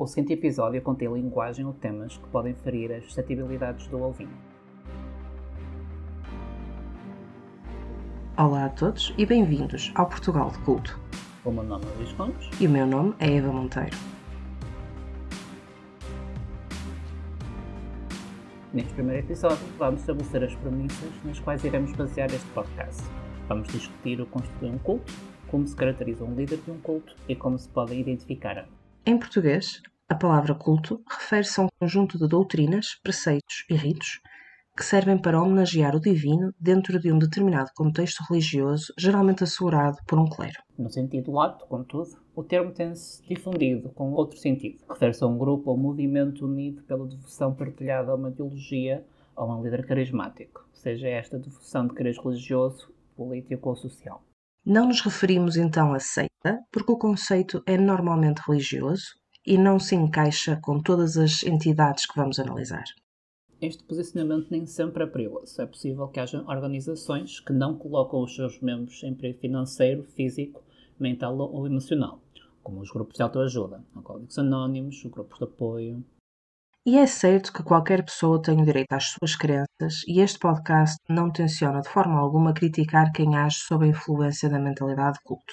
O seguinte episódio contém linguagem ou temas que podem ferir as suscetibilidades do ouvinte. Olá a todos e bem-vindos ao Portugal de Culto. O meu nome é Luís Gomes. E o meu nome é Eva Monteiro. Neste primeiro episódio, vamos estabelecer as premissas nas quais iremos basear este podcast. Vamos discutir o constituir um culto, como se caracteriza um líder de um culto e como se podem identificar Em português, a palavra culto refere-se a um conjunto de doutrinas, preceitos e ritos que servem para homenagear o divino dentro de um determinado contexto religioso, geralmente assegurado por um clero. No sentido lato, contudo, o termo tem-se difundido com outro sentido. Refere-se a um grupo ou movimento unido pela devoção partilhada a uma ideologia ou a um líder carismático, seja esta devoção de cariz religioso, político ou social. Não nos referimos então a seita, porque o conceito é normalmente religioso e não se encaixa com todas as entidades que vamos analisar. Este posicionamento nem sempre é perigoso. É possível que haja organizações que não colocam os seus membros em perigo financeiro, físico, mental ou emocional, como os grupos de autoajuda, alcoólicos anónimos, os grupos de apoio. E é certo que qualquer pessoa tem o direito às suas crenças e este podcast não tenciona de forma alguma criticar quem age sob a influência da mentalidade de culto.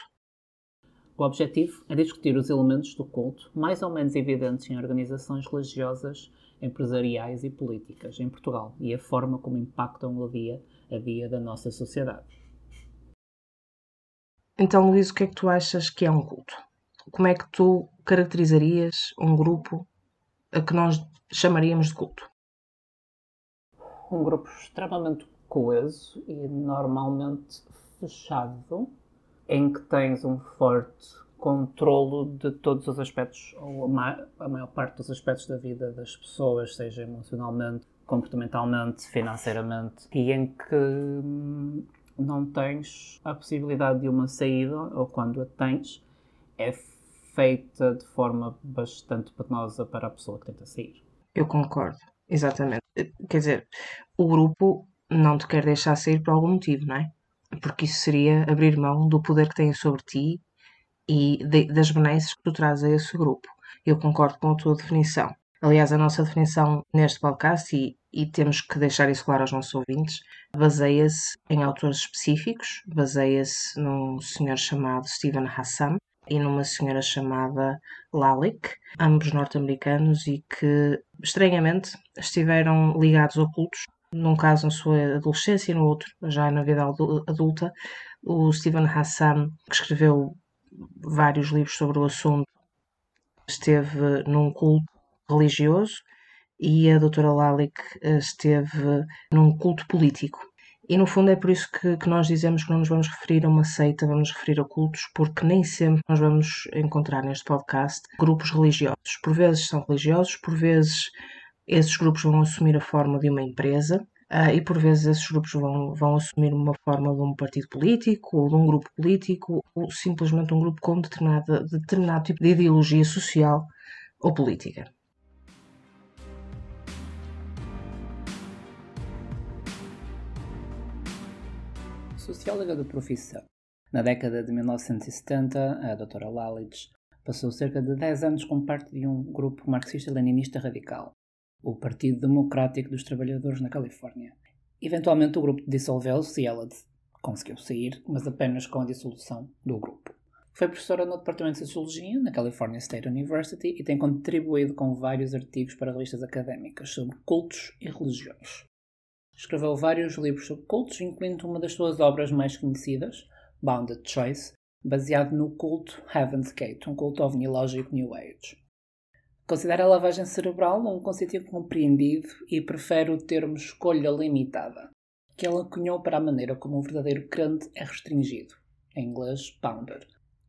O objetivo é discutir os elementos do culto mais ou menos evidentes em organizações religiosas, empresariais e políticas em Portugal e a forma como impactam o dia a dia da nossa sociedade. Então, Luís, o que é que tu achas que é um culto? Como é que tu caracterizarias um grupo a que nós chamaríamos de culto? Um grupo extremamente coeso e normalmente fechado, em que tens um forte controlo de todos os aspectos, ou a, ma a maior parte dos aspectos da vida das pessoas, seja emocionalmente, comportamentalmente, financeiramente, e em que hum, não tens a possibilidade de uma saída, ou quando a tens, é feita de forma bastante penosa para a pessoa que tenta sair. Eu concordo, exatamente. Quer dizer, o grupo não te quer deixar sair por algum motivo, não é? Porque isso seria abrir mão do poder que tem sobre ti e de, das benesses que tu trazes a esse grupo. Eu concordo com a tua definição. Aliás, a nossa definição neste podcast, e, e temos que deixar isso claro aos nossos ouvintes, baseia-se em autores específicos, baseia-se num senhor chamado Stephen Hassan e numa senhora chamada Lalick, ambos norte-americanos e que, estranhamente, estiveram ligados a cultos, num caso na sua adolescência e no outro já na vida adulta. O Stephen Hassan, que escreveu vários livros sobre o assunto, esteve num culto religioso e a doutora Lalick eh, esteve num culto político. E no fundo é por isso que, que, nós dizemos que não nos vamos referir a uma seita, vamos referir a cultos, porque nem sempre nós vamos encontrar neste podcast grupos religiosos. Por vezes são religiosos, por vezes esses grupos vão assumir a forma de uma empresa, Uh, e por vezes esses grupos vão, vão assumir uma forma de um partido político ou de um grupo político ou simplesmente um grupo com determinado, determinado tipo de ideologia social ou política. Socióloga de profissão. Na década de 1970, a doutora Lalitz passou cerca de 10 anos como parte de um grupo marxista-leninista radical, o Partido Democrático dos Trabalhadores na Califórnia. Eventualmente o grupo dissolveu-se e ela conseguiu sair, mas apenas com a dissolução do grupo. Foi professora no Departamento de Sociologia na California State University e tem contribuído com vários artigos para revistas académicas sobre cultos e religiões. Escreveu vários livros sobre cultos, incluindo uma das suas obras mais conhecidas, Bounded Choice, baseado no culto Heaven's Gate, um culto ovnilógico New Age. Considera a lavagem cerebral um conceito compreendido e prefere o termo escolha limitada, que ela cunhou para a maneira como um verdadeiro crente é restringido, em inglês bounded,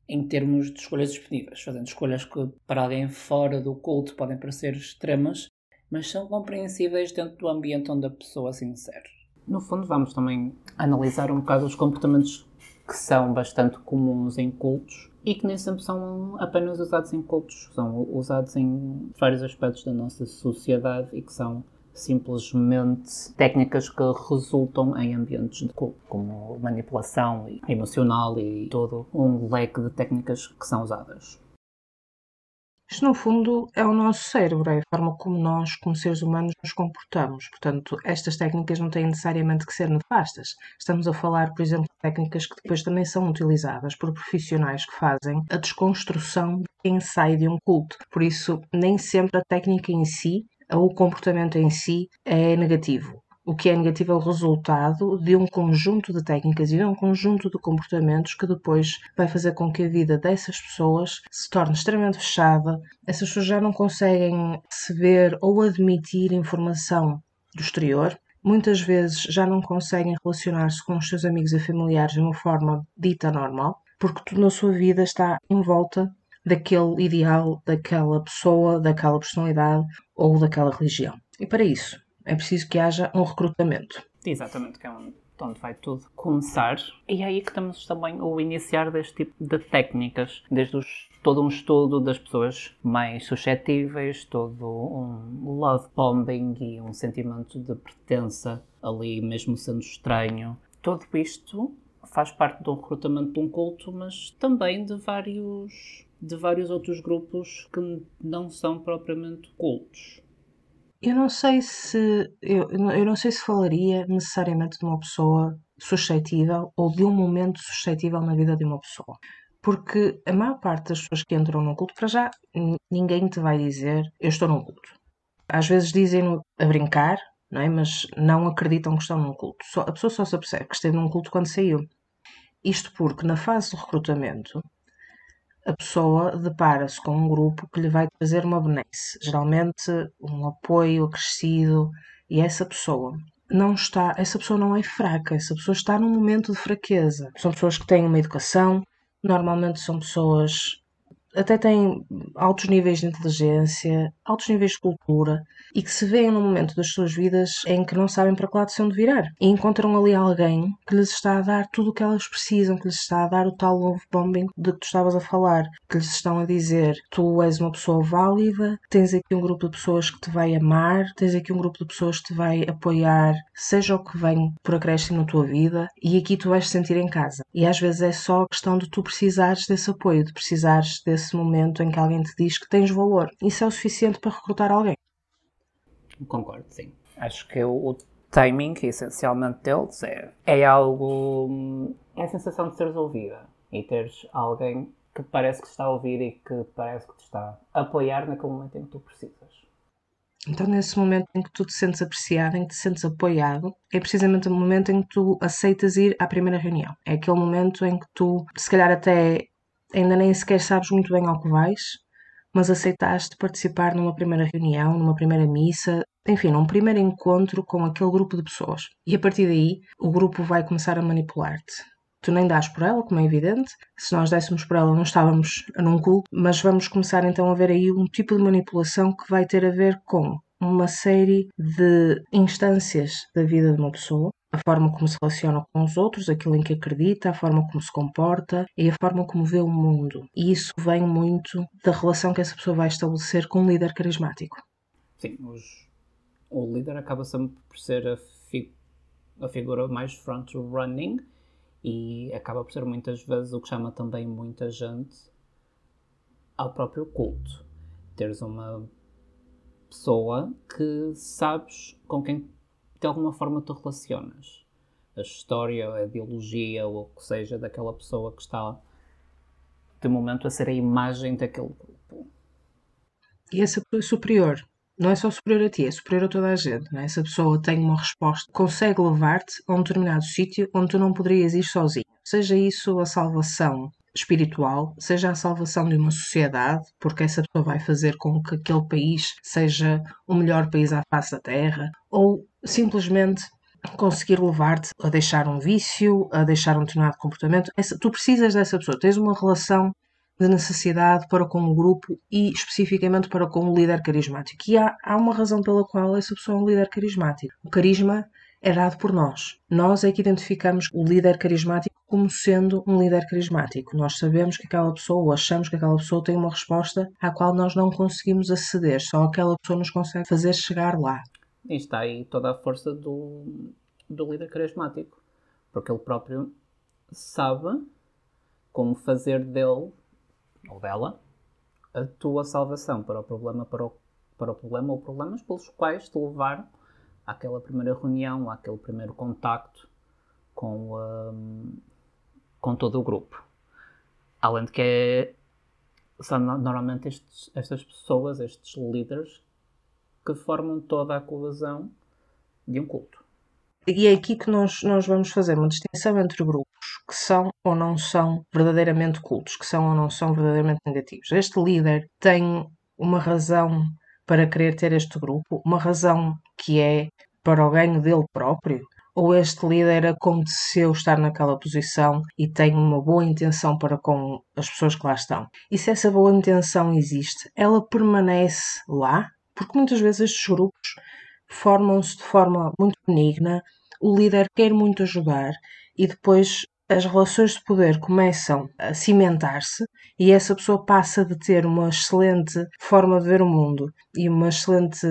em termos de escolhas disponíveis, fazendo escolhas que para alguém fora do culto podem parecer extremas, mas são compreensíveis dentro do ambiente onde a pessoa se insere. No fundo, vamos também analisar um bocado os comportamentos que são bastante comuns em cultos e que nem sempre são apenas usados em cultos, são usados em vários aspectos da nossa sociedade e que são simplesmente técnicas que resultam em ambientes de culto, como manipulação emocional e todo um leque de técnicas que são usadas. Isto, no fundo, é o nosso cérebro, é a forma como nós, como seres humanos, nos comportamos. Portanto, estas técnicas não têm necessariamente que ser nefastas. Estamos a falar, por exemplo, de técnicas que depois também são utilizadas por profissionais que fazem a desconstrução de quem sai de um culto. Por isso, nem sempre a técnica em si ou o comportamento em si é negativo. O que é negativo é o resultado de um conjunto de técnicas e de um conjunto de comportamentos que depois vai fazer com que a vida dessas pessoas se torne extremamente fechada. Essas pessoas já não conseguem receber ou admitir informação do exterior. Muitas vezes já não conseguem relacionar-se com os seus amigos e familiares de uma forma dita normal, porque tudo na sua vida está em volta daquele ideal, daquela pessoa, daquela personalidade ou daquela religião. E para isso, é preciso que haja um recrutamento. Exatamente, que é onde vai tudo começar. E é aí que estamos também o iniciar deste tipo de técnicas, desde os, todo um estudo das pessoas mais suscetíveis, todo um love bombing e um sentimento de pertença ali, mesmo sendo estranho. Tudo isto faz parte do recrutamento de um culto, mas também de vários de vários outros grupos que não são propriamente cultos. Eu não sei se eu, eu não sei se falaria necessariamente de uma pessoa suscetível ou de um momento suscetível na vida de uma pessoa. Porque a maior parte das pessoas que entram num culto, para já, ninguém te vai dizer eu estou num culto. Às vezes dizem a brincar, não é? mas não acreditam que estão num culto. Só, a pessoa só se apercebe que esteve num culto quando saiu. Isto porque na fase do recrutamento a pessoa depara-se com um grupo que lhe vai trazer uma benesse, geralmente um apoio acrescido, e essa pessoa não está, essa pessoa não é fraca, essa pessoa está num momento de fraqueza. São pessoas que têm uma educação, normalmente são pessoas até têm altos níveis de inteligência, altos níveis de cultura e que se veem num momento das suas vidas em que não sabem para que lado se de virar e encontram ali alguém que lhes está a dar tudo o que elas precisam, que lhes está a dar o tal love bombing de que tu estavas a falar, que lhes estão a dizer tu és uma pessoa válida, tens aqui um grupo de pessoas que te vai amar, tens aqui um grupo de pessoas que te vai apoiar, seja o que vem por acréscimo na tua vida e aqui tu vais te sentir em casa. E às vezes é só questão de tu precisares desse apoio, de precisares desse esse momento em que alguém te diz que tens valor. Isso é o suficiente para recrutar alguém. Concordo, sim. Acho que o, o timing, essencialmente, deles é, é algo. É a sensação de seres ouvida e teres alguém que parece que te está a ouvir e que parece que te está a apoiar naquele momento em que tu precisas. Então, nesse momento em que tu te sentes apreciado, em que te sentes apoiado, é precisamente o momento em que tu aceitas ir à primeira reunião. É aquele momento em que tu, se calhar até ainda nem sequer sabes muito bem ao que vais, mas aceitaste participar numa primeira reunião, numa primeira missa, enfim, num primeiro encontro com aquele grupo de pessoas. E a partir daí, o grupo vai começar a manipular-te. Tu nem dás por ela, como é evidente. Se nós dessemos por ela, não estávamos num culto, mas vamos começar então a ver aí um tipo de manipulação que vai ter a ver com uma série de instâncias da vida de uma pessoa a forma como se relaciona com os outros, aquilo em que acredita, a forma como se comporta e a forma como vê o mundo. E isso vem muito da relação que essa pessoa vai estabelecer com um líder carismático. Sim, os, o líder acaba sempre por ser a, fi, a figura mais front-running e acaba por ser muitas vezes o que chama também muita gente ao próprio culto. Teres uma pessoa que sabes com quem de alguma forma te relacionas. A história, a ideologia ou o que seja daquela pessoa que está de momento a ser a imagem daquele grupo. E essa pessoa é superior. Não é só superior a ti, é superior a toda a gente. É? Essa pessoa tem uma resposta, consegue levar-te a um determinado sítio onde tu não poderias ir sozinho. Seja isso a salvação espiritual, seja a salvação de uma sociedade, porque essa pessoa vai fazer com que aquele país seja o melhor país à face da Terra, ou simplesmente conseguir levar-te a deixar um vício, a deixar um determinado comportamento. Tu precisas dessa pessoa, tens uma relação de necessidade para com o grupo e especificamente para com o líder carismático. E há, há uma razão pela qual essa pessoa é um líder carismático. O carisma é dado por nós. Nós é que identificamos o líder carismático como sendo um líder carismático. Nós sabemos que aquela pessoa, ou achamos que aquela pessoa tem uma resposta à qual nós não conseguimos aceder, só aquela pessoa nos consegue fazer chegar lá. E está aí toda a força do, do líder carismático, porque ele próprio sabe como fazer dele ou dela a tua salvação para o problema, para o, para o problema ou problemas pelos quais te levaram àquela primeira reunião, àquele primeiro contacto com, um, com todo o grupo. Além de que é, são normalmente estes, estas pessoas, estes líderes, que formam toda a coesão de um culto. E é aqui que nós, nós vamos fazer uma distinção entre grupos que são ou não são verdadeiramente cultos, que são ou não são verdadeiramente negativos. Este líder tem uma razão para querer ter este grupo, uma razão que é para o ganho dele próprio, ou este líder aconteceu estar naquela posição e tem uma boa intenção para com as pessoas que lá estão. E se essa boa intenção existe, ela permanece lá? Porque muitas vezes estes grupos formam-se de forma muito benigna, o líder quer muito ajudar e depois as relações de poder começam a cimentar-se e essa pessoa passa de ter uma excelente forma de ver o mundo e uma excelente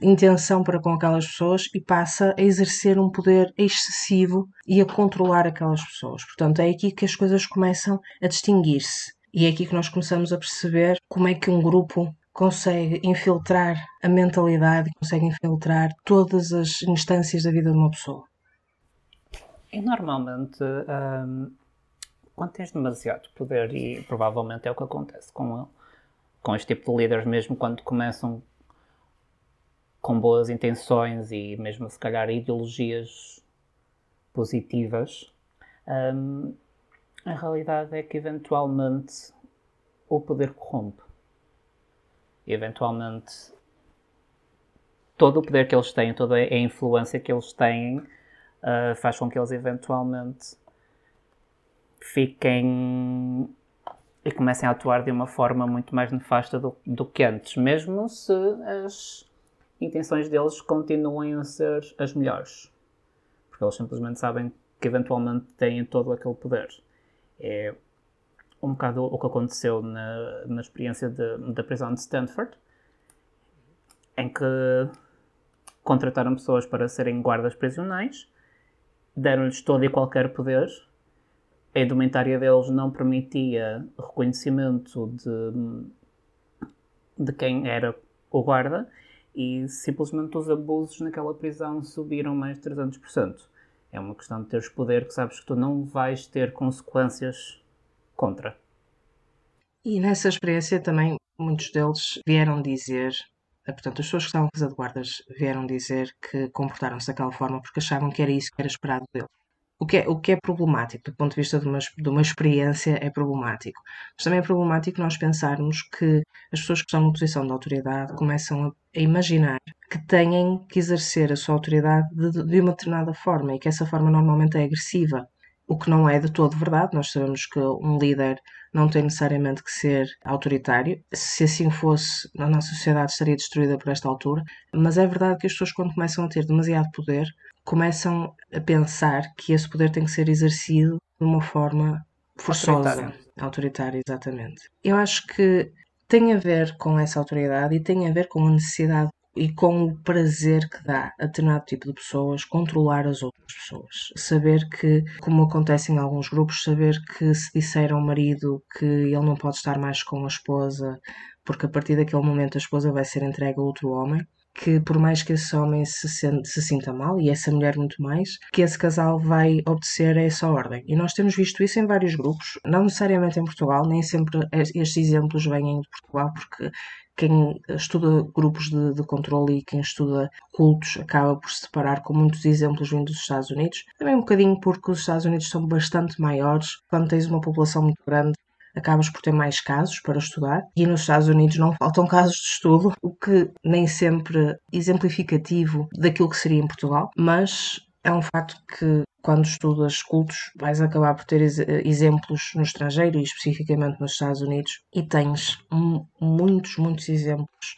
intenção para com aquelas pessoas e passa a exercer um poder excessivo e a controlar aquelas pessoas. Portanto, é aqui que as coisas começam a distinguir-se e é aqui que nós começamos a perceber como é que um grupo consegue infiltrar a mentalidade, consegue infiltrar todas as instâncias da vida de uma pessoa. E normalmente, um, quando tens demasiado poder, e provavelmente é o que acontece com, com este tipo de líderes, mesmo quando começam com boas intenções e mesmo se calhar ideologias positivas, um, a realidade é que eventualmente o poder corrompe. Eventualmente todo o poder que eles têm, toda a influência que eles têm uh, faz com que eles eventualmente fiquem e comecem a atuar de uma forma muito mais nefasta do, do que antes, mesmo se as intenções deles continuem a ser as melhores. Porque eles simplesmente sabem que eventualmente têm todo aquele poder. É um bocado o que aconteceu na, na experiência da prisão de Stanford, em que contrataram pessoas para serem guardas prisionais deram-lhes todo e qualquer poder. A indumentária deles não permitia reconhecimento de, de quem era o guarda e simplesmente os abusos naquela prisão subiram mais de 300%. É uma questão de teres poder que sabes que tu não vais ter consequências contra. E nessa experiência também muitos deles vieram dizer eh, portanto, as pessoas que estavam a fazer de guardas vieram dizer que comportaram-se daquela forma porque achavam que era isso que era esperado deles. O que, é, o que é problemático, do ponto de vista de uma, de uma experiência, é problemático. Mas também é problemático nós pensarmos que as pessoas que estão numa posição de autoridade começam a, a imaginar que têm que exercer a sua autoridade de, de uma determinada forma e que essa forma normalmente é agressiva o que não é de todo verdade. Nós sabemos que um líder não tem necessariamente que ser autoritário. Se assim fosse, a nossa sociedade estaria destruída por esta altura. Mas é verdade que as pessoas, quando começam a ter demasiado poder, começam a pensar que esse poder tem que ser exercido de uma forma forçosa. Autoritária, autoritária exatamente. Eu acho que tem a ver com essa autoridade e tem a ver com a necessidade e com o prazer que dá a determinado tipo de pessoas controlar as outras pessoas. Saber que, como acontece em alguns grupos, saber que se disser ao marido que ele não pode estar mais com a esposa porque a partir daquele momento a esposa vai ser entregue a outro homem, que por mais que esse homem se, sente, se sinta mal, e essa mulher muito mais, que esse casal vai obedecer a essa ordem. E nós temos visto isso em vários grupos, não necessariamente em Portugal, nem sempre estes exemplos vêm de Portugal, porque quem estuda grupos de, de controle e quem estuda cultos acaba por se deparar com muitos exemplos vindos dos Estados Unidos. Também um bocadinho porque os Estados Unidos são bastante maiores, quando tens uma população muito grande, acabas por ter mais casos para estudar. E nos Estados Unidos não faltam casos de estudo, o que nem sempre exemplificativo daquilo que seria em Portugal, mas é um facto que quando estudas cultos vais acabar por ter exemplos no estrangeiro e especificamente nos Estados Unidos e tens muitos, muitos exemplos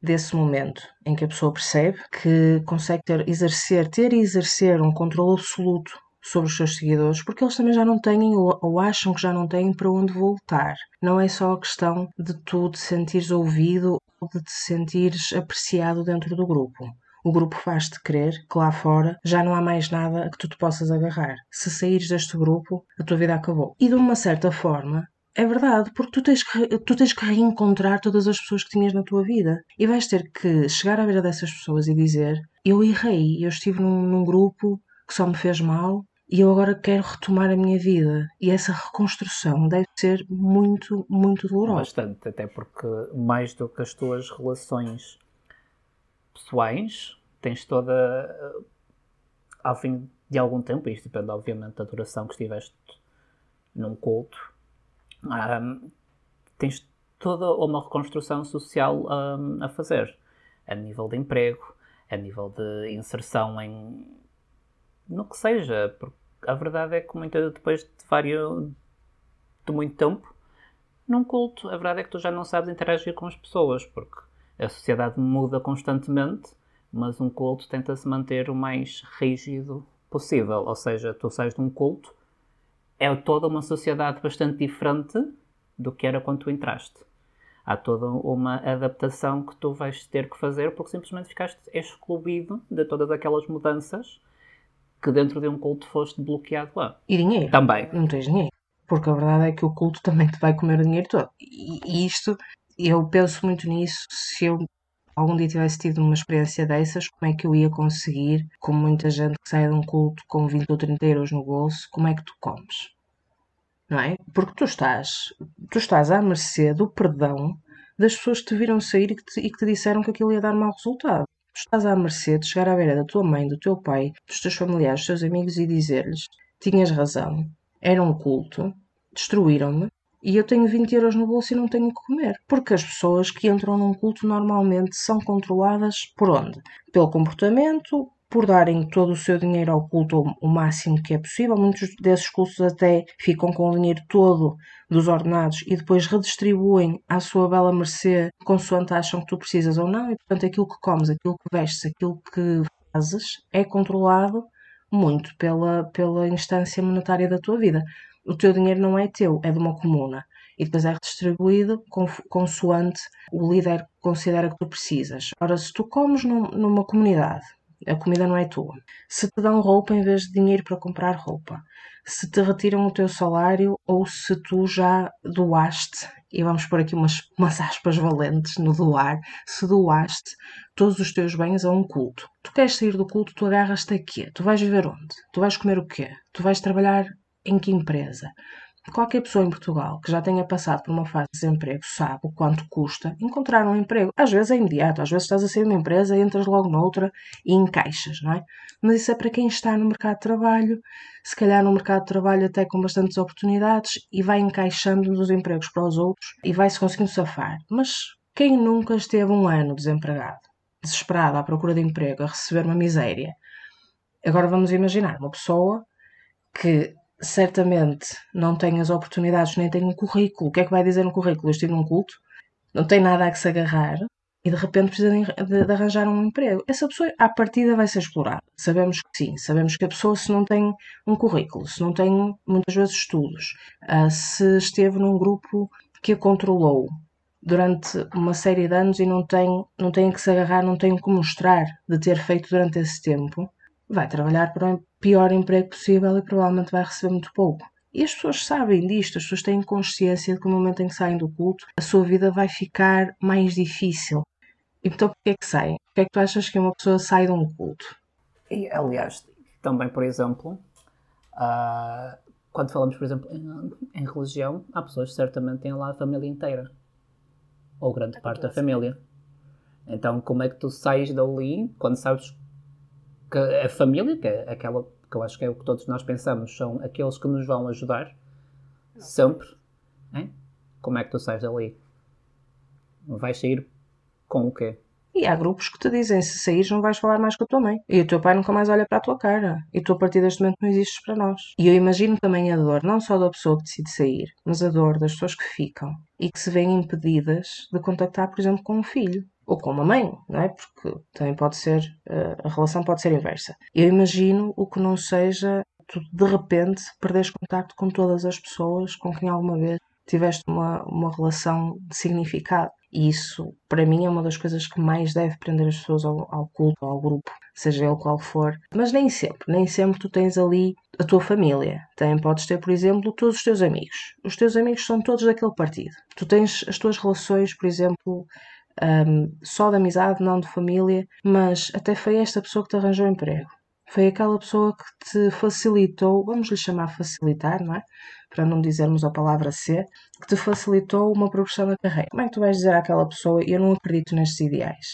desse momento em que a pessoa percebe que consegue ter, exercer, ter e exercer um controle absoluto sobre os seus seguidores, porque eles também já não têm ou, ou, acham que já não têm para onde voltar. Não é só a questão de tu te sentires ouvido ou de te sentires apreciado dentro do grupo. O grupo faz-te crer que lá fora já não há mais nada a que tu te possas agarrar. Se saíres deste grupo, a tua vida acabou. E de uma certa forma, é verdade, porque tu tens, que, tu tens que reencontrar todas as pessoas que tinhas na tua vida. E vais ter que chegar à beira dessas pessoas e dizer: Eu errei, eu estive num, num grupo que só me fez mal e eu agora quero retomar a minha vida. E essa reconstrução deve ser muito, muito dolorosa. Bastante, até porque mais do que as tuas relações pessoais, tens toda. Ao fim de algum tempo, isto depende, obviamente, da duração que estiveste num culto, um, tens toda uma reconstrução social um, a fazer, a nível de emprego, a nível de inserção em no que seja, porque a verdade é que muita, depois de vários de muito tempo num culto, a verdade é que tu já não sabes interagir com as pessoas, porque a sociedade muda constantemente, mas um culto tenta se manter o mais rígido possível, ou seja, tu sais de um culto é toda uma sociedade bastante diferente do que era quando tu entraste. Há toda uma adaptação que tu vais ter que fazer porque simplesmente ficaste excluído de todas aquelas mudanças que dentro de um culto foste bloqueado lá. E dinheiro. Também. Não tens dinheiro. Porque a verdade é que o culto também te vai comer o dinheiro todo. E isto, eu penso muito nisso. Se eu algum dia tivesse tido uma experiência dessas, como é que eu ia conseguir, como muita gente que sai de um culto com 20 ou 30 euros no bolso, como é que tu comes? Não é? Porque tu estás, tu estás à mercê do perdão das pessoas que te viram sair e que te, e que te disseram que aquilo ia dar mau resultado. Tu estás à mercê de chegar à beira da tua mãe, do teu pai, dos teus familiares, dos teus amigos e dizer-lhes: tinhas razão, era um culto, destruíram-me, e eu tenho 20 euros no bolso e não tenho o que comer. Porque as pessoas que entram num culto normalmente são controladas por onde? Pelo comportamento, por darem todo o seu dinheiro ao culto o máximo que é possível. Muitos desses cultos até ficam com o dinheiro todo dos ordenados e depois redistribuem à sua bela mercê consoante acham que tu precisas ou não. E portanto aquilo que comes, aquilo que vestes, aquilo que fazes é controlado muito pela, pela instância monetária da tua vida o teu dinheiro não é teu, é de uma comuna. E depois é redistribuído consoante o líder considera que tu precisas. Ora, se tu comes num, numa comunidade, a comida não é tua. Se te dão roupa em vez de dinheiro para comprar roupa, se te retiram o teu salário ou se tu já doaste, e vamos pôr aqui umas, umas aspas valentes no doar, se doaste todos os teus bens a um culto. Tu queres sair do culto, tu agarras-te a quê? Tu vais viver onde? Tu vais comer o quê? Tu vais trabalhar em que empresa? Qualquer pessoa em Portugal que já tenha passado por uma fase de desemprego sabe o quanto custa encontrar um emprego. Às vezes é imediato, às vezes estás a sair de uma empresa, entras logo noutra e encaixas, não é? Mas isso é para quem está no mercado de trabalho, se calhar no mercado de trabalho até com bastantes oportunidades e vai encaixando dos empregos para os outros e vai-se conseguindo safar. Mas quem nunca esteve um ano desempregado, desesperado à procura de emprego, a receber uma miséria? Agora vamos imaginar uma pessoa que certamente não tem as oportunidades nem tem um currículo. O que é que vai dizer no currículo? Eu estive num culto, não tem nada a que se agarrar e de repente precisa de, de, arranjar um emprego. Essa pessoa, à partida, vai ser explorada. Sabemos que sim. Sabemos que a pessoa, se não tem um currículo, se não tem muitas vezes estudos, uh, se esteve num grupo que a controlou durante uma série de anos e não tem, não tem que se agarrar, não tem o que mostrar de ter feito durante esse tempo, vai trabalhar para o pior emprego possível e provavelmente vai receber muito pouco. E as pessoas sabem disto, as pessoas têm consciência de que no momento em que saem do culto, a sua vida vai ficar mais difícil. Então, porquê é que saem? Porquê é que tu achas que uma pessoa sai de um culto? E, aliás, também, por exemplo, uh, quando falamos, por exemplo, em, em, religião, há pessoas que certamente têm lá a família inteira. Ou grande parte da família. Então, como é que tu sais dali quando sabes que a família, que é aquela que eu acho que é o que todos nós pensamos, são aqueles que nos vão ajudar sempre. Hein? Como é que tu sais dali? Vais sair com o quê? E há grupos que te dizem: se saís, não vais falar mais com a tua mãe. E o teu pai nunca mais olha para a tua cara. E tu, a partir deste momento, não existes para nós. E eu imagino também a dor, não só da pessoa que decide sair, mas a dor das pessoas que ficam e que se veem impedidas de contactar, por exemplo, com um filho ou com uma mãe, não é? Porque também pode ser, eh, a relação pode ser inversa. Eu imagino o que não seja tu de repente perderes contacto com todas as pessoas com quem alguma vez tiveste uma, uma relação de significado. E isso, para mim, é uma das coisas que mais deve prender as pessoas ao, ao culto, ao grupo, seja ele qual for. Mas nem sempre, nem sempre tu tens ali a tua família. Também podes ter, por exemplo, todos os teus amigos. Os teus amigos são todos daquele partido. Tu tens as tuas relações, por exemplo, um, só de amizade, não de família, mas até foi esta pessoa que te arranjou emprego. Foi aquela pessoa que te facilitou, vamos lhe chamar facilitar, não é? Para não dizermos a palavra ser, que te facilitou uma progressão na carreira. Como é que tu vais dizer àquela pessoa, eu não acredito nestes ideais?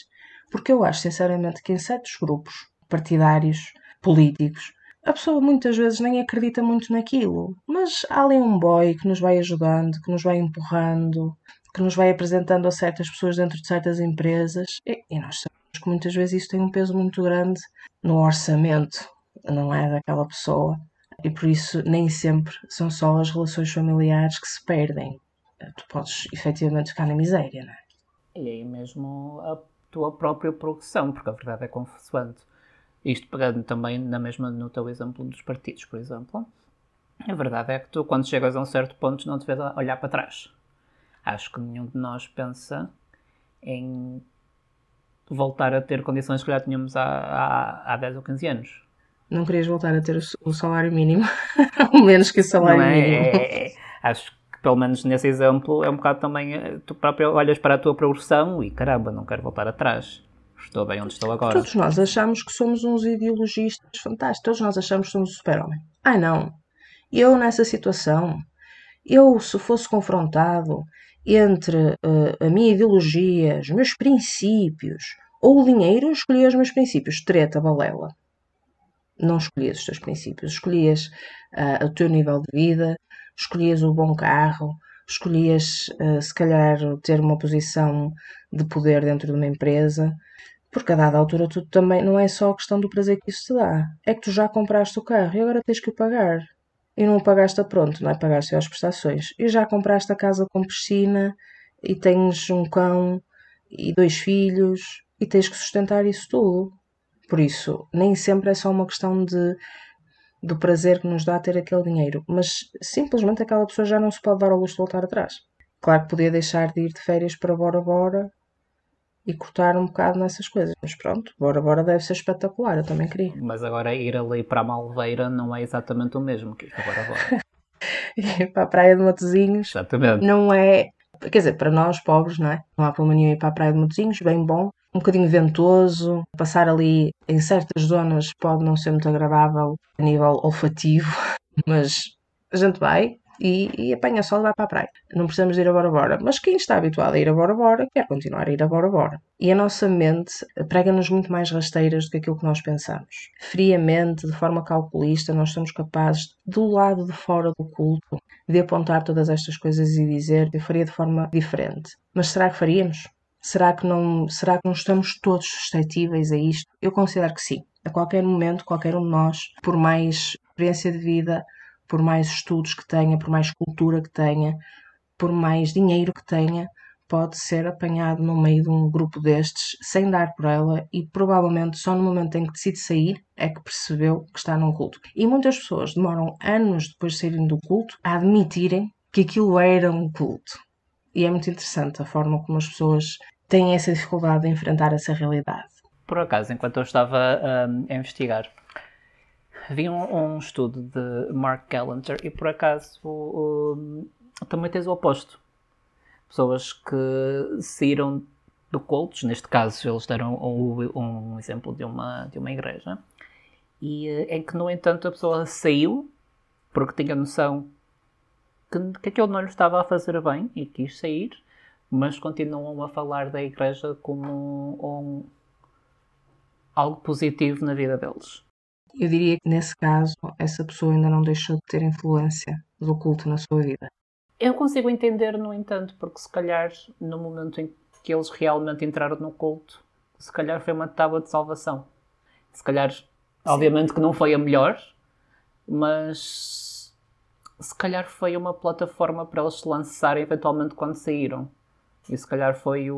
Porque eu acho, sinceramente, que em certos grupos partidários, políticos, a pessoa muitas vezes nem acredita muito naquilo, mas há ali um boy que nos vai ajudando, que nos vai empurrando, que nos vai apresentando a certas pessoas dentro de certas empresas e, e nós sabemos que muitas vezes isso tem um peso muito grande no orçamento, não é? Daquela pessoa e por isso nem sempre são só as relações familiares que se perdem. Tu podes efetivamente ficar na miséria, não é? E aí mesmo a tua própria progressão, porque a verdade é consoante. Isto pegando também na mesma no teu exemplo dos partidos, por exemplo. A verdade é que tu, quando chegas a um certo ponto, não te vês a olhar para trás. Acho que nenhum de nós pensa em voltar a ter condições que já tínhamos há, há, há 10 ou 15 anos. Não querias voltar a ter o salário mínimo? Ou menos que o salário é, mínimo. É, é, acho que pelo menos nesse exemplo é um bocado também eh, tu próprio olhas para a tua progressão e caramba, não quero voltar atrás. Estou bem onde estou agora. Todos nós achamos que somos uns ideologistas fantásticos. Todos nós achamos que somos o super-homem. Ai não. Eu nessa situação, eu se fosse confrontado entre uh, a minha ideologia, os meus princípios ou o dinheiro, eu escolhi os meus princípios. Treta, balela. Não escolhias os teus princípios, escolhias uh, o teu nível de vida, escolhias o bom carro, escolhias, uh, se calhar, ter uma posição de poder dentro de uma empresa, porque a dada altura tu também não é só a questão do prazer que isso te dá, é que tu já compraste o carro e agora tens que o pagar e não pagaste a pronto, não é? Pagaste as prestações. E já compraste a casa com piscina e tens um cão e dois filhos e tens que sustentar isso tudo. Por isso, nem sempre é só uma questão de do prazer que nos dá ter aquele dinheiro, mas simplesmente aquela pessoa já não se pode dar ao luxo de voltar atrás. Claro que podia deixar de ir de férias para Bora Bora e cortar um bocado nessas coisas. Mas pronto, Bora Bora deve ser espetacular, eu também queria. Mas agora ir ali para a Malveira não é exatamente o mesmo que ir para Bora Bora. ir para a Praia de Matosinhos exatamente. não é... Quer dizer, para nós pobres, não é? Não há problema nenhum ir para a Praia de Matosinhos, bem bom. Um bocadinho ventoso, passar ali em certas zonas pode não ser muito agradável a nível olfativo, mas a gente vai, e, e apanha sol e vai para a praia. Não precisamos ir a Bora Bora. Mas quem está habituado a ir a Bora Bora quer continuar a ir a Bora Bora. E a nossa mente prega-nos muito mais rasteiras do que aquilo que nós pensamos. Friamente, de forma calculista, nós somos capazes, do lado de fora do culto, de apontar todas estas coisas e dizer eu faria de forma diferente. Mas será que faríamos? Será que não, será que não estamos todos suscetíveis a isto? Eu considero que sim. A qualquer momento, qualquer um de nós, por mais experiência de vida, por mais estudos que tenha, por mais cultura que tenha, por mais dinheiro que tenha, pode ser apanhado no meio de um grupo destes sem dar por ela e provavelmente só no momento em que decide sair é que percebeu que está num culto. E muitas pessoas demoram anos depois de saírem do culto a admitirem que aquilo era um culto. E é muito interessante a forma como as pessoas têm essa dificuldade de enfrentar essa realidade. Por acaso, enquanto eu estava um, a investigar vi um, um, estudo de Mark Gallagher e por acaso também tens o oposto. Pessoas que saíram do cultos, neste caso eles deram um, um, exemplo de uma, de uma igreja, e eh, em que no entanto a pessoa saiu porque tinha noção que, que aquilo não lhe estava a fazer bem e quis sair, mas continuam a falar da igreja como um, algo positivo na vida deles. Eu diria que nesse caso, essa pessoa ainda não deixou de ter influência do culto na sua vida. Eu consigo entender, no entanto, porque se calhar no momento em que eles realmente entraram no culto, se calhar foi uma tábua de salvação. Se calhar, Sim. obviamente que não foi a melhor, mas se calhar foi uma plataforma para eles se lançarem eventualmente quando saíram. E se calhar foi o,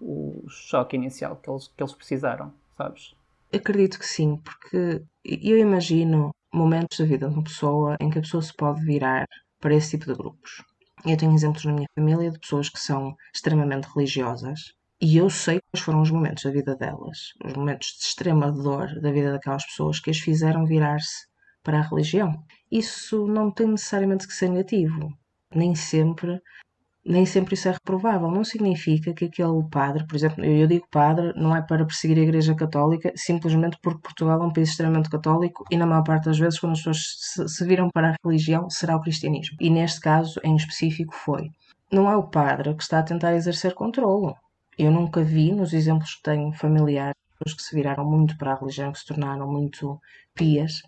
o choque inicial que eles, que eles precisaram, sabes? Acredito que sim, porque eu imagino momentos da vida de uma pessoa em que a pessoa se pode virar para esse tipo de grupos. Eu tenho exemplos na minha família de pessoas que são extremamente religiosas e eu sei quais foram os momentos da vida delas, os momentos de extrema dor da vida daquelas pessoas que as fizeram virar-se para a religião. Isso não tem necessariamente que ser negativo. Nem sempre nem sempre isso é reprovável. Não significa que aquele padre, por exemplo, eu digo padre, não é para perseguir a Igreja Católica, simplesmente porque Portugal é um país extremamente católico e, na maior parte das vezes, quando as pessoas se, viram para a religião, será o cristianismo. E neste caso, em específico, foi. Não é o padre que está a tentar exercer controle. Eu nunca vi, nos exemplos que tenho familiares, pessoas que se viraram muito para a religião, que se tornaram muito pias,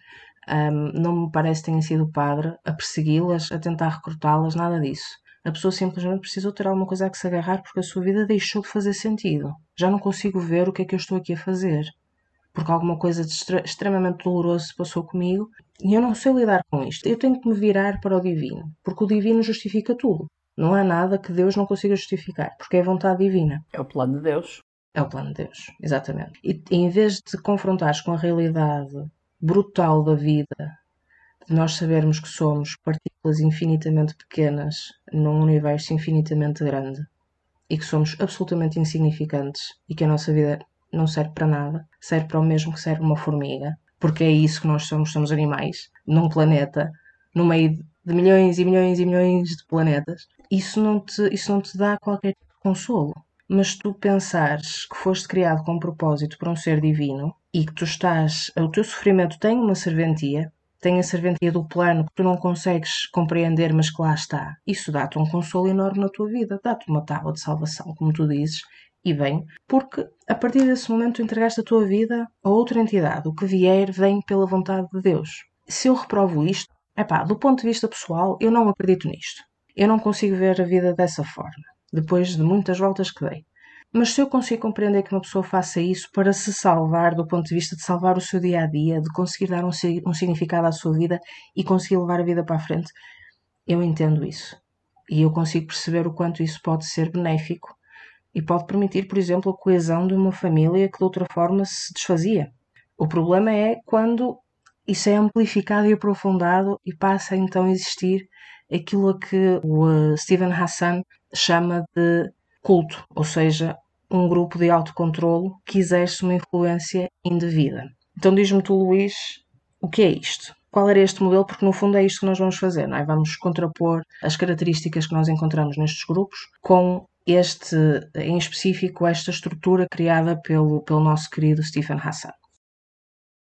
um, não me parece que tenha sido o padre a persegui-las, a tentar recrutá-las, nada disso a pessoa simplesmente precisou ter alguma coisa a que se agarrar porque a sua vida deixou de fazer sentido. Já não consigo ver o que é que eu estou aqui a fazer. Porque alguma coisa de extre extremamente doloroso se passou comigo e eu não sei lidar com isto. Eu tenho que me virar para o divino, porque o divino justifica tudo. Não há nada que Deus não consiga justificar, porque é a vontade divina. É o plano de Deus. É o plano de Deus, exatamente. E em vez de te confrontares com a realidade brutal da vida, nós sabermos que somos partículas infinitamente pequenas num universo infinitamente grande e que somos absolutamente insignificantes e que a nossa vida não serve para nada, serve para o mesmo que serve uma formiga, porque é isso que nós somos, somos animais, num planeta, no meio de milhões e milhões e milhões de planetas. Isso não te, isso não te dá qualquer consolo. Mas tu pensares que foste criado com um propósito para um ser divino e que tu estás, o teu sofrimento tem uma serventia, tem a serventia do plano que tu não consegues compreender, mas que lá está. Isso dá-te um consolo enorme na tua vida, dá-te uma tábua de salvação, como tu dizes, e bem, porque a partir desse momento tu entregaste a tua vida a outra entidade. O que vier vem pela vontade de Deus. Se eu reprovo isto, epá, do ponto de vista pessoal, eu não acredito nisto. Eu não consigo ver a vida dessa forma, depois de muitas voltas que dei. Mas se eu consigo compreender que uma pessoa faça isso para se salvar, do ponto de vista de salvar o seu dia a dia, de conseguir dar um, um significado à sua vida e conseguir levar a vida para a frente, eu entendo isso. E eu consigo perceber o quanto isso pode ser benéfico e pode permitir, por exemplo, a coesão de uma família que de outra forma se desfazia. O problema é quando isso é amplificado e aprofundado e passa então a existir aquilo que o uh, Stephen Hassan chama de culto, ou seja, um grupo de autocontrolo que exerce uma influência indevida. Então diz-me tu, Luís, o que é isto? Qual era este modelo? Porque no fundo é isto que nós vamos fazer, não é? Vamos contrapor as características que nós encontramos nestes grupos com este, em específico, esta estrutura criada pelo, pelo nosso querido Stephen Hassan.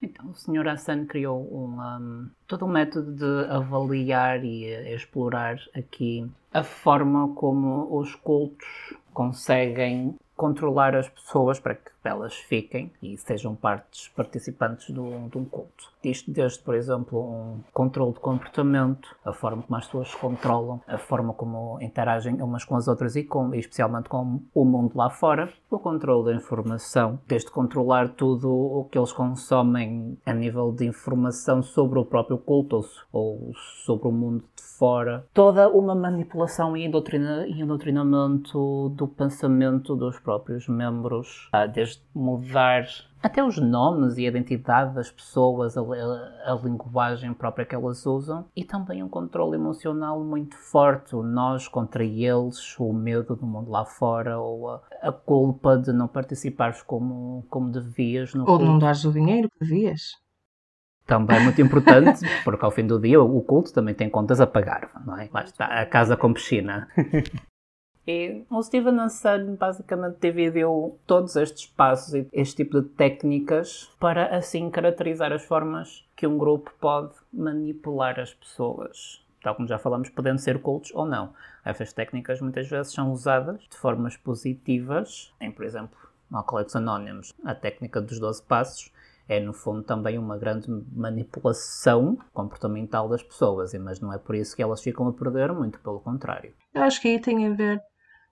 Então, o Sr. Hassan criou um, um, todo um método de avaliar e explorar aqui a forma como os cultos conseguem controlar as pessoas para que elas fiquem e sejam partes participantes do, de um culto. Isto desde, por exemplo, um controle de comportamento, a forma como as pessoas se controlam, a forma como interagem umas com as outras e, com, e especialmente com o mundo lá fora, o controle da informação, desde controlar tudo o que eles consomem a nível de informação sobre o próprio culto ou sobre o mundo de fora, toda uma manipulação e doutrinamento do pensamento dos próprios membros, ah, mudar até os nomes e a identidade das pessoas, a, a, a, linguagem própria que elas usam e também um controle emocional muito forte, o nós contra eles, o medo do mundo lá fora ou a, a culpa de não participares como, como devias. No ou de não dares o dinheiro que devias. Também muito importante, porque ao fim do dia o culto também tem contas a pagar, não é? Lá está, a casa com piscina. E o Steven Hassan basicamente dividiu todos estes passos e este tipo de técnicas para assim caracterizar as formas que um grupo pode manipular as pessoas. Tal como já falamos, podendo ser cultos ou não. Essas técnicas muitas vezes são usadas de formas positivas, em, por exemplo, Alcoólicos Anónimos, a técnica dos 12 passos é no fundo também uma grande manipulação comportamental das pessoas, mas não é por isso que elas ficam a perder, muito pelo contrário. Eu acho que aí tem a ver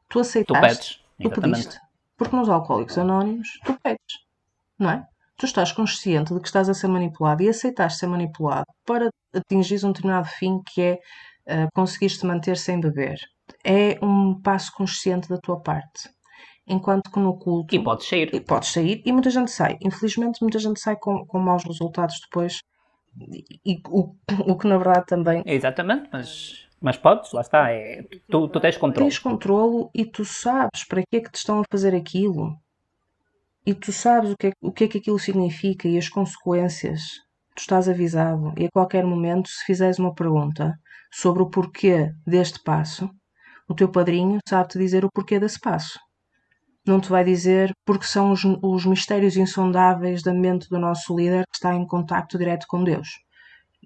Tu aceitaste. Tu pedes. Tu pediste. Porque nos Alcoólicos Anónimos, tu pedes. Não é? Tu estás consciente de que estás a ser manipulado e aceitaste ser manipulado para atingir um determinado fim que é uh, conseguires-te manter sem beber. É um passo consciente da tua parte. Enquanto que no culto. E podes sair. E podes sair e muita gente sai. Infelizmente, muita gente sai com, com maus resultados depois. E, e o, o que na verdade também. Exatamente, mas Mas podes, lá está, é, tu, tu tens controle. Tens controlo e tu sabes para que é que te estão a fazer aquilo. E tu sabes o que, é, o que é que aquilo significa e as consequências. Tu estás avisado e a qualquer momento, se fizeres uma pergunta sobre o porquê deste passo, o teu padrinho sabe-te dizer o porquê desse passo. Não te vai dizer porque são os, os mistérios insondáveis da mente do nosso líder que está em contacto direto com Deus.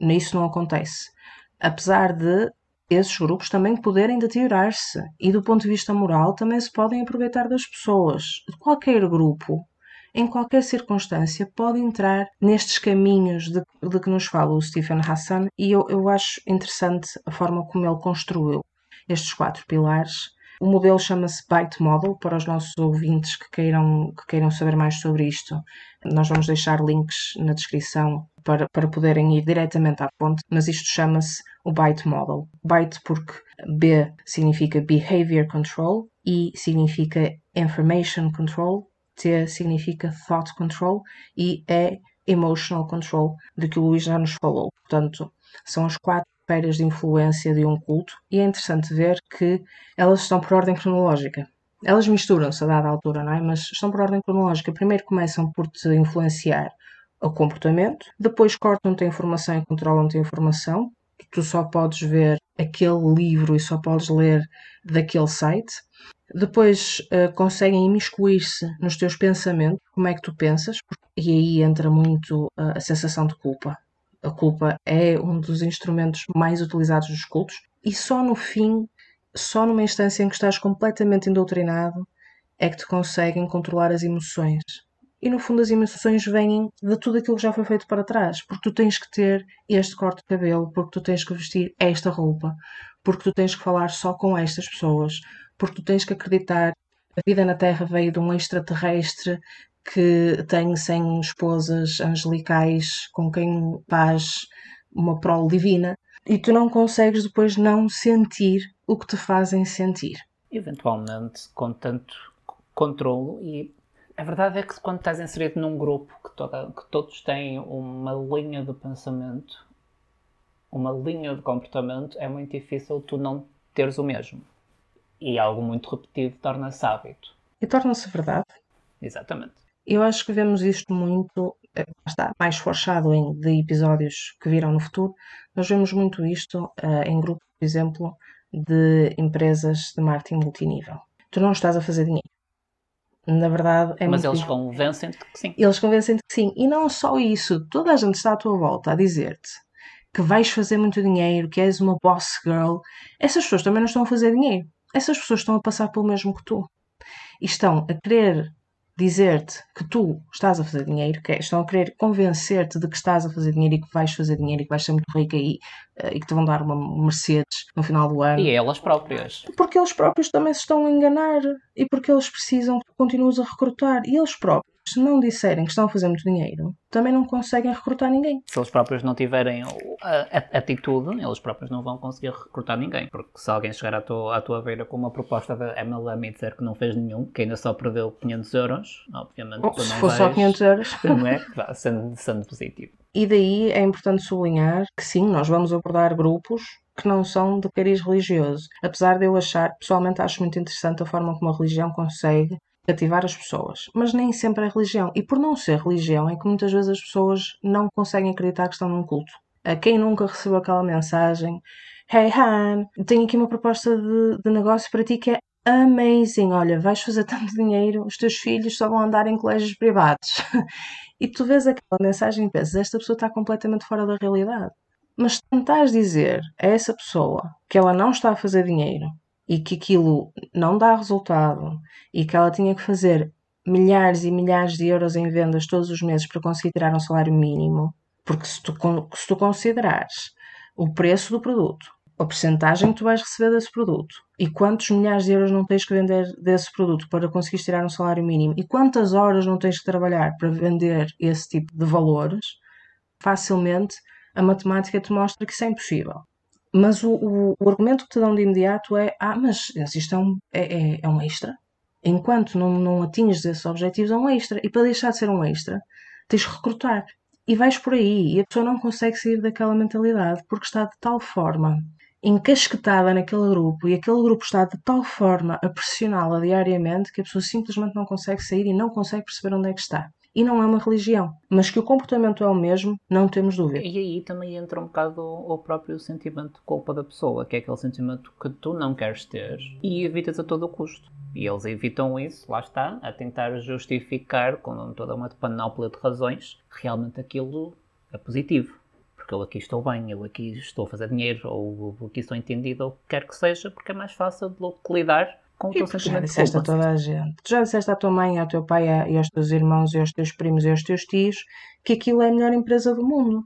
Isso não acontece. Apesar de esses grupos também poderem deteriorar-se e, do ponto de vista moral, também se podem aproveitar das pessoas. Qualquer grupo, em qualquer circunstância, pode entrar nestes caminhos de, de que nos fala o Stephen Hassan e eu, eu acho interessante a forma como ele construiu estes quatro pilares. O modelo chama-se Byte Model para os nossos ouvintes que queiram, que queiram saber mais sobre isto. Nós vamos deixar links na descrição para, para poderem ir diretamente à fonte, mas isto chama-se o Byte Model. Byte porque B significa Behavior Control, I significa Information Control, T significa Thought Control e E Emotional Control, de que o Luís já nos falou. Portanto, são as quatro esferas de influência de um culto e é interessante ver que elas estão por ordem cronológica. Elas misturam-se a dada altura, não é? Mas estão por ordem cronológica. Primeiro começam por te influenciar o comportamento, depois cortam-te a informação e controlam-te a informação, tu só podes ver aquele livro e só podes ler daquele site. Depois uh, conseguem imiscuir-se nos teus pensamentos, como é que tu pensas, e aí entra muito uh, a sensação de culpa. A culpa é um dos instrumentos mais utilizados dos cultos, e só no fim, só numa instância em que estás completamente indoctrinado, é que te conseguem controlar as emoções e no fundo as emoções vêm de tudo aquilo que já foi feito para trás, porque tu tens que ter este corte de cabelo, porque tu tens que vestir esta roupa, porque tu tens que falar só com estas pessoas, porque tu tens que acreditar a vida na Terra veio de um extraterrestre que tem 100 esposas angelicais com quem faz uma prole divina e tu não consegues depois não sentir o que te fazem sentir. Eventualmente, com tanto controlo e a verdade é que quando estás inserido num grupo que, toda, que todos têm uma linha de pensamento, uma linha de comportamento, é muito difícil tu não teres o mesmo. E algo muito repetido torna-se hábito. E torna-se verdade. Exatamente. Eu acho que vemos isto muito, eh, está mais forçado em de episódios que virão no futuro. Nós vemos muito isto uh, em grupos, por exemplo, de empresas de marketing multinível. Tu não estás a fazer dinheiro na verdade, é Mas eles convencem-te que sim. Eles convencem-te que sim. E não só isso, toda a gente está à tua volta a dizer-te que vais fazer muito dinheiro, que és uma boss girl. Essas pessoas também não estão a fazer dinheiro. Essas pessoas estão a passar pelo mesmo que tu. E estão a querer dizer-te que tu estás a fazer dinheiro, que é, estão a querer convencer-te de que estás a fazer dinheiro e que vais fazer dinheiro e que vais ser muito rica e, uh, e que te vão dar uma Mercedes no final do ano. E elas próprias. Porque eles próprios também se estão a enganar e porque eles precisam que continues a recrutar. E eles próprios se não disserem que estão a fazer muito dinheiro, também não conseguem recrutar ninguém. Se eles próprios não tiverem a, atitude, eles próprios não vão conseguir recrutar ninguém. Porque se alguém chegar à tua, à tua beira com uma proposta da MLM e dizer que não fez nenhum, que ainda só perdeu 500 euros, obviamente oh, se for só 500 euros, não é? Sendo, sendo positivo. E daí é importante sublinhar que sim, nós vamos abordar grupos que não são de cariz religioso. Apesar de eu achar, pessoalmente acho muito interessante a forma como a religião consegue cativar as pessoas, mas nem sempre é religião. E por não ser religião, é que muitas vezes as pessoas não conseguem acreditar que estão num culto. A quem nunca recebeu aquela mensagem: Hey Han, tenho aqui uma proposta de, de negócio para ti que é amazing. Olha, vais fazer tanto dinheiro, os teus filhos só vão andar em colégios privados. e tu vês aquela mensagem e pensas: esta pessoa está completamente fora da realidade. Mas tentares dizer a essa pessoa que ela não está a fazer dinheiro, e que aquilo não dá resultado e que ela tinha que fazer milhares e milhares de euros em vendas todos os meses para conseguir tirar um salário mínimo, porque se tu, se tu considerares o preço do produto, a porcentagem que tu vais receber desse produto e quantos milhares de euros não tens que vender desse produto para conseguir tirar um salário mínimo e quantas horas não tens que trabalhar para vender esse tipo de valores, facilmente a matemática te mostra que isso é impossível. Mas o, o, o, argumento que te dão de imediato é: ah, mas isto é um, é, é, é um extra. Enquanto não, não atinges esses objetivos, é um extra. E para deixar de ser um extra, tens que recrutar. E vais por aí. E a pessoa não consegue sair daquela mentalidade porque está de tal forma encasquetada naquele grupo e aquele grupo está de tal forma a pressioná-la diariamente que a pessoa simplesmente não consegue sair e não consegue perceber onde é que está. E não é uma religião, mas que o comportamento é o mesmo, não temos dúvida. E aí também entra um bocado o próprio sentimento de culpa da pessoa, que é aquele sentimento que tu não queres ter e evitas a todo custo. E eles evitam isso, lá está, a tentar justificar com toda uma panóplia de razões, realmente aquilo é positivo porque eu aqui estou bem, eu aqui estou a fazer dinheiro, ou aqui estou entendido, ou o que quer que seja, porque é mais fácil que lidar com o teu sentimento já disseste a toda a gente. Tu já disseste à tua mãe, ao teu pai, e aos teus irmãos, e aos teus primos, e aos teus tios, que aquilo é a melhor empresa do mundo.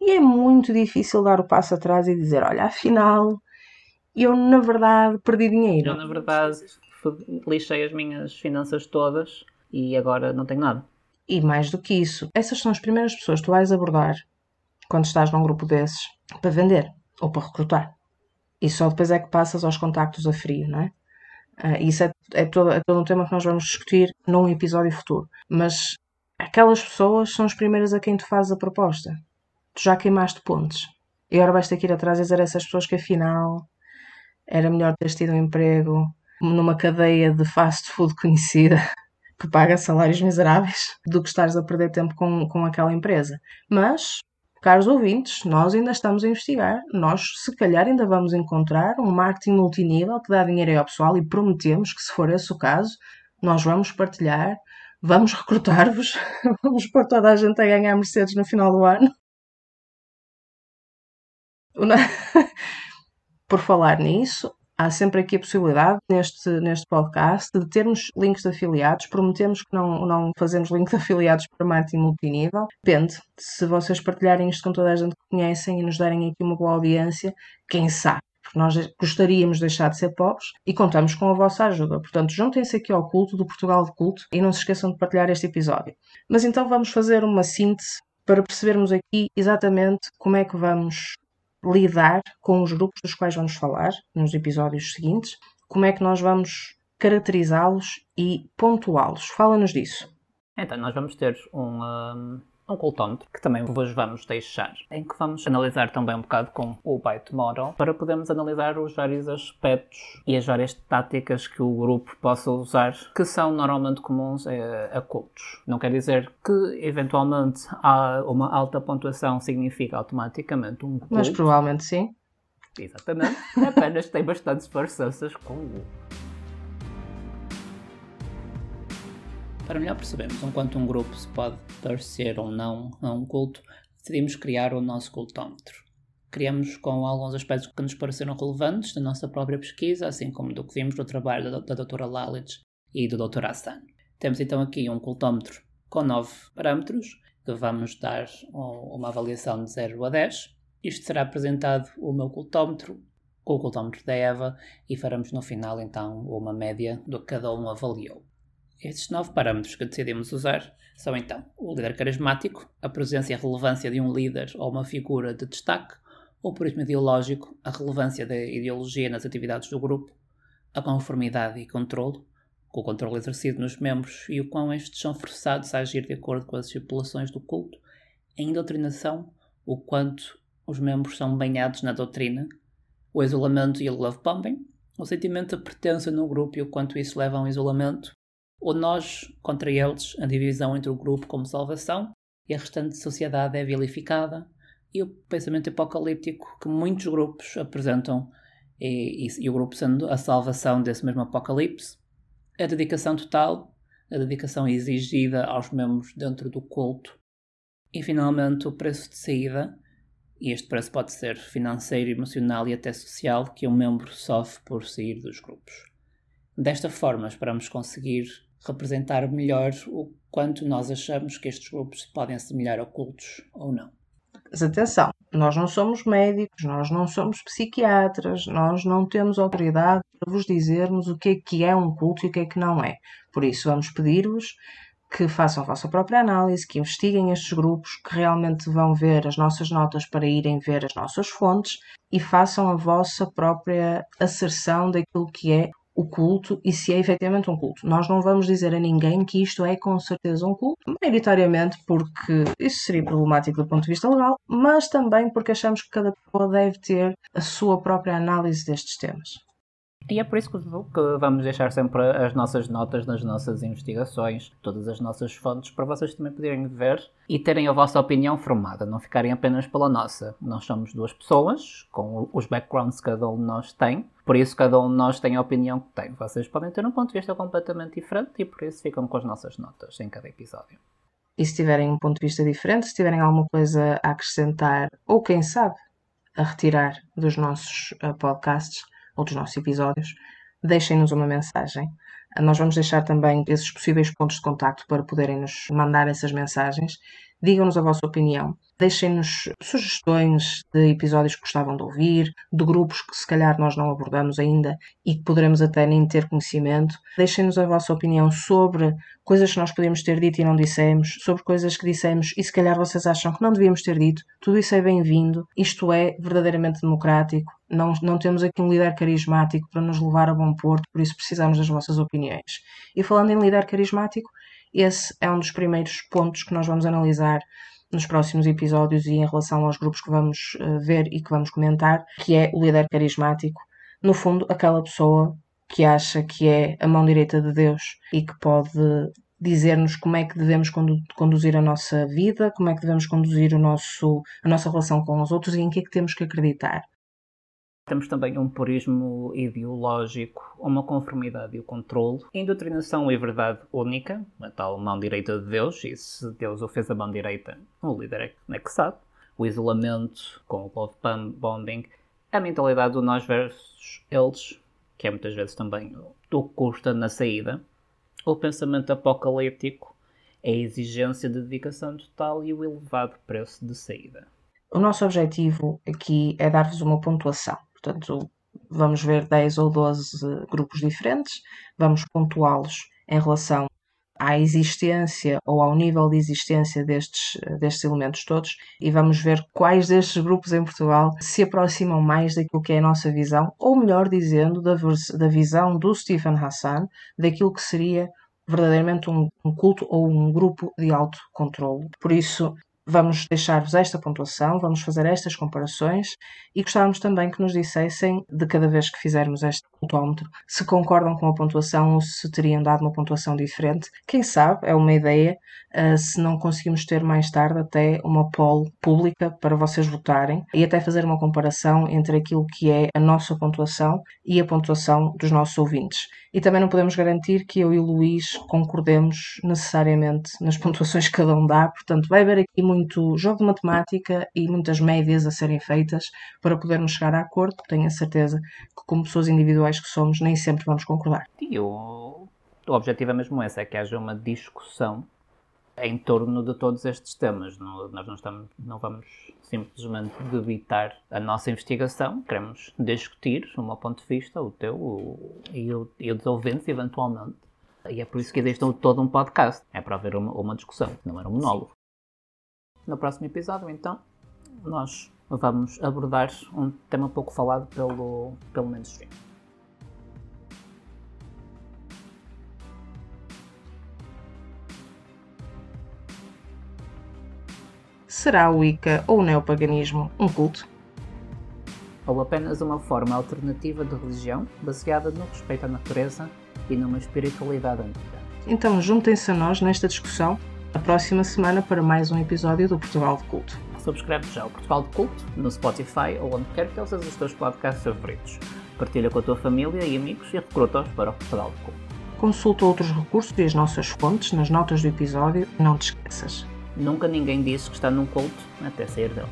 E é muito difícil dar o passo atrás e dizer, olha, afinal, eu na verdade perdi dinheiro. Eu na verdade lixei as minhas finanças todas e agora não tenho nada. E mais do que isso, essas são as primeiras pessoas que tu vais abordar quando estás num grupo desses para vender ou para recrutar. E só depois é que passas aos contactos a frio, não é? Uh, isso é, é, todo, é todo um tema que nós vamos discutir num episódio futuro. Mas aquelas pessoas são as primeiras a quem tu fazes a proposta. Tu já queimaste pontes. E agora vais ter que ir atrás e dizer a essas pessoas que afinal era melhor teres tido um emprego numa cadeia de fast food conhecida que paga salários miseráveis do que estares a perder tempo com, com aquela empresa. Mas Caros ouvintes, nós ainda estamos a investigar. Nós, se calhar, ainda vamos encontrar um marketing multinível que dá dinheiro ao pessoal e prometemos que, se for esse o caso, nós vamos partilhar, vamos recrutar-vos, vamos pôr toda a gente a ganhar Mercedes no final do ano. Por falar nisso, há sempre aqui a possibilidade, neste, neste podcast, de termos links de afiliados. Prometemos que não, não fazemos links de afiliados para marketing multinível. Depende. Se vocês partilharem isto com toda a gente que conhecem e nos darem aqui uma boa audiência, quem sabe? Porque nós gostaríamos de deixar de ser pobres e contamos com a vossa ajuda. Portanto, juntem-se aqui ao culto do Portugal de Culto e não se esqueçam de partilhar este episódio. Mas então vamos fazer uma síntese para percebermos aqui exatamente como é que vamos lidar com os grupos dos quais vamos falar nos episódios seguintes, como é que nós vamos caracterizá-los e pontuá-los. Fala-nos disso. Então, nós vamos ter um, um, um cultómetro que também vos vamos deixar, em que vamos analisar também um bocado com o Byte Model para podermos analisar os vários aspectos e as várias táticas que o grupo possa usar que são normalmente comuns a, a cultos. Não quer dizer que eventualmente uma alta pontuação significa automaticamente um culto. Mas provavelmente sim. Exatamente. Apenas tem bastantes parecenças com o Para melhor percebermos o quanto um grupo se pode torcer ou não a um culto, decidimos criar o nosso cultómetro. Criamos com alguns aspectos que nos pareceram relevantes da nossa própria pesquisa, assim como do que vimos no trabalho da, da doutora e do Dr. Hassan. Temos então aqui um cultómetro com 9 parâmetros, que vamos dar uma avaliação de 0 a 10. Isto será apresentado o meu cultómetro com o cultómetro da Eva e faremos no final então uma média do que cada um avaliou. Estes nove parâmetros que decidimos usar são então o líder carismático, a presença e a relevância de um líder ou uma figura de destaque, o purismo ideológico, a relevância da ideologia nas atividades do grupo, a conformidade e controle, com o controle exercido nos membros e o quão estes são forçados a agir de acordo com as estipulações do culto, a indoutrinação, o quanto os membros são banhados na doutrina, o isolamento e o love bombing, o sentimento de pertença no grupo e o quanto isso leva a um isolamento, ou nós contra eles, a divisão entre o grupo como salvação e a restante sociedade é vilificada, e o pensamento apocalíptico que muitos grupos apresentam, e, e, e o grupo sendo a salvação desse mesmo apocalipse, a dedicação total, a dedicação exigida aos membros dentro do culto, e finalmente o preço de saída, e este preço pode ser financeiro, emocional e até social, que um membro sofre por sair dos grupos. Desta forma, esperamos conseguir representar melhor o quanto nós achamos que estes grupos podem assemelhar a cultos ou não. Mas atenção, nós não somos médicos, nós não somos psiquiatras, nós não temos autoridade para vos dizermos o que é que é um culto e o que é que não é. Por isso, vamos pedir-vos que façam a vossa própria análise, que investiguem estes grupos, que realmente vão ver as nossas notas para irem ver as nossas fontes e façam a vossa própria asserção daquilo que é o culto e se é efetivamente um culto. Nós não vamos dizer a ninguém que isto é com certeza um culto, maioritariamente porque isso seria problemático do ponto de vista legal, mas também porque achamos que cada pessoa deve ter a sua própria análise destes temas. E é por isso que vamos deixar sempre as nossas notas nas nossas investigações, todas as nossas fontes, para vocês também poderem ver e terem a vossa opinião formada, não ficarem apenas pela nossa. Nós somos duas pessoas, com os backgrounds que cada um de nós tem, por isso cada um de nós tem a opinião que tem. Vocês podem ter um ponto de vista completamente diferente e por isso ficam com as nossas notas em cada episódio. E se tiverem um ponto de vista diferente, se tiverem alguma coisa a acrescentar, ou quem sabe, a retirar dos nossos uh, podcasts, ou dos nossos episódios, deixem-nos uma mensagem. Nós vamos deixar também esses possíveis pontos de contacto para poderem nos mandar essas mensagens. Digam-nos a vossa opinião. Deixem-nos sugestões de episódios que gostavam de ouvir, de grupos que se calhar nós não abordamos ainda e que poderemos até nem ter conhecimento. Deixem-nos a vossa opinião sobre coisas que nós podíamos ter dito e não dissemos, sobre coisas que dissemos e se calhar vocês acham que não devíamos ter dito. Tudo isso é bem-vindo. Isto é verdadeiramente democrático. Não, não temos aqui um líder carismático para nos levar a bom porto, por isso precisamos das vossas opiniões. E falando em líder carismático, esse é um dos primeiros pontos que nós vamos analisar nos próximos episódios e em relação aos grupos que vamos uh, ver e que vamos comentar, que é o líder carismático. No fundo, aquela pessoa que acha que é a mão direita de Deus e que pode dizer-nos como é que devemos conduzir a nossa vida, como é que devemos conduzir o nosso, a nossa relação com os outros e em que é que temos que acreditar. Temos também um purismo ideológico, uma conformidade e o controle, indoutrinação e verdade única, a tal mão direita de Deus, e se Deus o fez a mão direita, o líder é que sabe, o isolamento com o love bombing, a mentalidade do nós versus eles, que é muitas vezes também o que custa na saída, o pensamento apocalíptico, a exigência de dedicação total e o elevado preço de saída. O nosso objetivo aqui é dar-vos uma pontuação. Portanto, vamos ver 10 ou 12 grupos diferentes, vamos pontuá-los em relação à existência ou ao nível de existência destes, destes elementos todos e vamos ver quais destes grupos em Portugal se aproximam mais daquilo que é a nossa visão, ou melhor dizendo, da, da visão do Stephen Hassan, daquilo que seria verdadeiramente um, um culto ou um grupo de autocontrole. Por isso, Vamos deixar-vos esta pontuação, vamos fazer estas comparações e gostávamos também que nos dissessem, de cada vez que fizermos este pontómetro, se concordam com a pontuação ou se teriam dado uma pontuação diferente. Quem sabe, é uma ideia, uh, se não conseguimos ter mais tarde até uma poll pública para vocês votarem e até fazer uma comparação entre aquilo que é a nossa pontuação e a pontuação dos nossos ouvintes. E também não podemos garantir que eu e o Luís concordemos necessariamente nas pontuações que cada um dá, portanto vai haver aqui muito jogo de matemática e muitas médias a serem feitas para podermos chegar a acordo. Tenho a certeza que, como pessoas individuais que somos, nem sempre vamos concordar. E o, o objetivo é mesmo esse, é que haja uma discussão em torno de todos estes temas. Não, nós não, estamos, não vamos simplesmente debitar a nossa investigação, queremos discutir o meu ponto de vista, o teu e, o, e o dos ouvintes, eventualmente. E é por isso que existe todo um podcast. É para haver uma, uma discussão, não era um monólogo. No próximo episódio, então, nós vamos abordar um tema pouco falado pelo, pelo mainstream. Será o Wicca ou o neopaganismo um culto? Ou apenas uma forma alternativa de religião baseada no respeito à natureza e numa espiritualidade antiga? Então juntem-se a nós nesta discussão a próxima semana para mais um episódio do Portugal de Culto. Subscreve já o Portugal de Culto no Spotify ou onde quer que ouças os teus podcasts favoritos. Partilha com a tua família e amigos e recruta-os para o Portugal de Culto. Consulta outros recursos e as nossas fontes nas notas do episódio e não te esqueças. Nunca ninguém disse que está num culto até sair dele.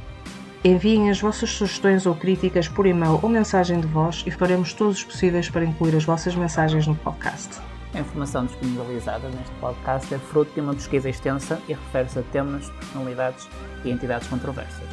Enviem as vossas sugestões ou críticas por e-mail ou mensagem de voz e faremos todos os possíveis para incluir as vossas mensagens no podcast. A informação disponibilizada neste podcast é fruto de uma pesquisa extensa e refere-se a temas, personalidades e entidades controversas.